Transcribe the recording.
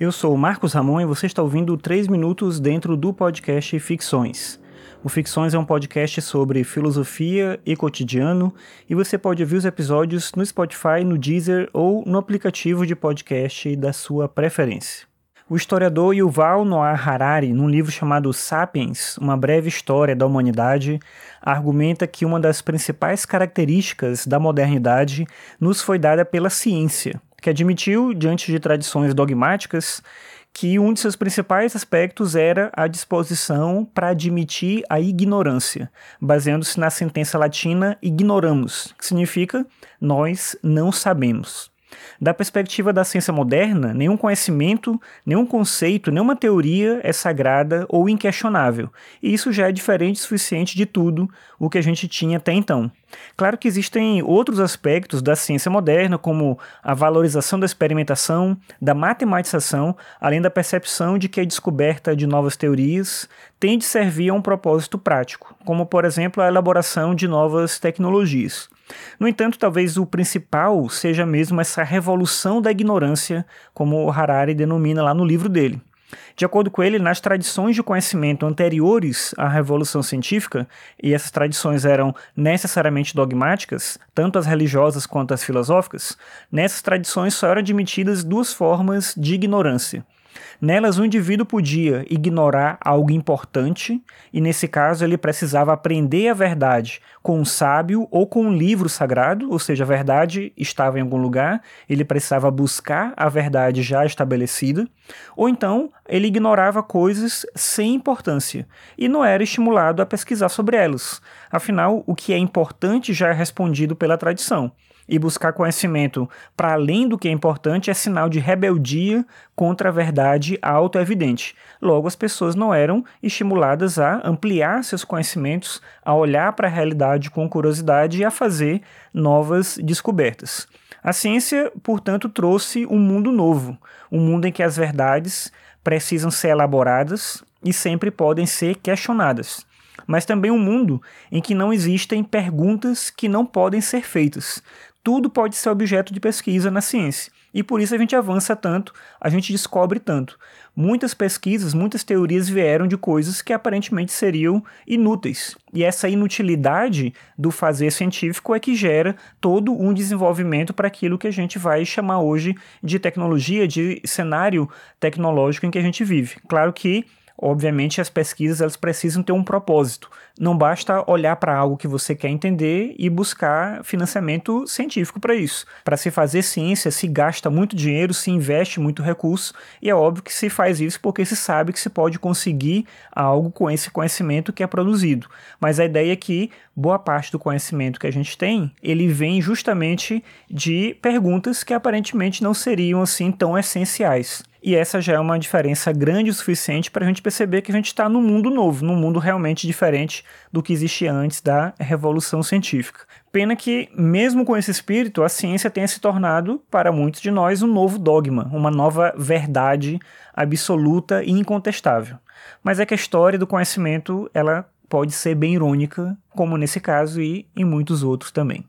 Eu sou o Marcos Ramon e você está ouvindo 3 minutos dentro do podcast Ficções. O Ficções é um podcast sobre filosofia e cotidiano e você pode ouvir os episódios no Spotify, no Deezer ou no aplicativo de podcast da sua preferência. O historiador Yuval Noah Harari, num livro chamado Sapiens, Uma Breve História da Humanidade, argumenta que uma das principais características da modernidade nos foi dada pela ciência, que admitiu, diante de tradições dogmáticas, que um de seus principais aspectos era a disposição para admitir a ignorância, baseando-se na sentença latina ignoramus, que significa nós não sabemos. Da perspectiva da ciência moderna, nenhum conhecimento, nenhum conceito, nenhuma teoria é sagrada ou inquestionável, e isso já é diferente o suficiente de tudo o que a gente tinha até então. Claro que existem outros aspectos da ciência moderna, como a valorização da experimentação, da matematização, além da percepção de que a descoberta de novas teorias tem de servir a um propósito prático, como, por exemplo, a elaboração de novas tecnologias. No entanto, talvez o principal seja mesmo essa revolução da ignorância, como Harari denomina lá no livro dele. De acordo com ele, nas tradições de conhecimento anteriores à Revolução Científica, e essas tradições eram necessariamente dogmáticas, tanto as religiosas quanto as filosóficas, nessas tradições só eram admitidas duas formas de ignorância. Nelas, o indivíduo podia ignorar algo importante, e nesse caso ele precisava aprender a verdade com um sábio ou com um livro sagrado, ou seja, a verdade estava em algum lugar, ele precisava buscar a verdade já estabelecida, ou então ele ignorava coisas sem importância e não era estimulado a pesquisar sobre elas. Afinal, o que é importante já é respondido pela tradição e buscar conhecimento para além do que é importante é sinal de rebeldia contra a verdade auto-evidente. Logo, as pessoas não eram estimuladas a ampliar seus conhecimentos, a olhar para a realidade com curiosidade e a fazer novas descobertas. A ciência, portanto, trouxe um mundo novo, um mundo em que as verdades precisam ser elaboradas e sempre podem ser questionadas mas também um mundo em que não existem perguntas que não podem ser feitas tudo pode ser objeto de pesquisa na ciência. E por isso a gente avança tanto, a gente descobre tanto. Muitas pesquisas, muitas teorias vieram de coisas que aparentemente seriam inúteis. E essa inutilidade do fazer científico é que gera todo um desenvolvimento para aquilo que a gente vai chamar hoje de tecnologia, de cenário tecnológico em que a gente vive. Claro que Obviamente, as pesquisas elas precisam ter um propósito. Não basta olhar para algo que você quer entender e buscar financiamento científico para isso. Para se fazer ciência, se gasta muito dinheiro, se investe muito recurso, e é óbvio que se faz isso porque se sabe que se pode conseguir algo com esse conhecimento que é produzido. Mas a ideia é que boa parte do conhecimento que a gente tem, ele vem justamente de perguntas que aparentemente não seriam assim tão essenciais. E essa já é uma diferença grande o suficiente para a gente perceber que a gente está num mundo novo, num mundo realmente diferente do que existia antes da Revolução Científica. Pena que, mesmo com esse espírito, a ciência tenha se tornado, para muitos de nós, um novo dogma, uma nova verdade absoluta e incontestável. Mas é que a história do conhecimento ela pode ser bem irônica, como nesse caso e em muitos outros também.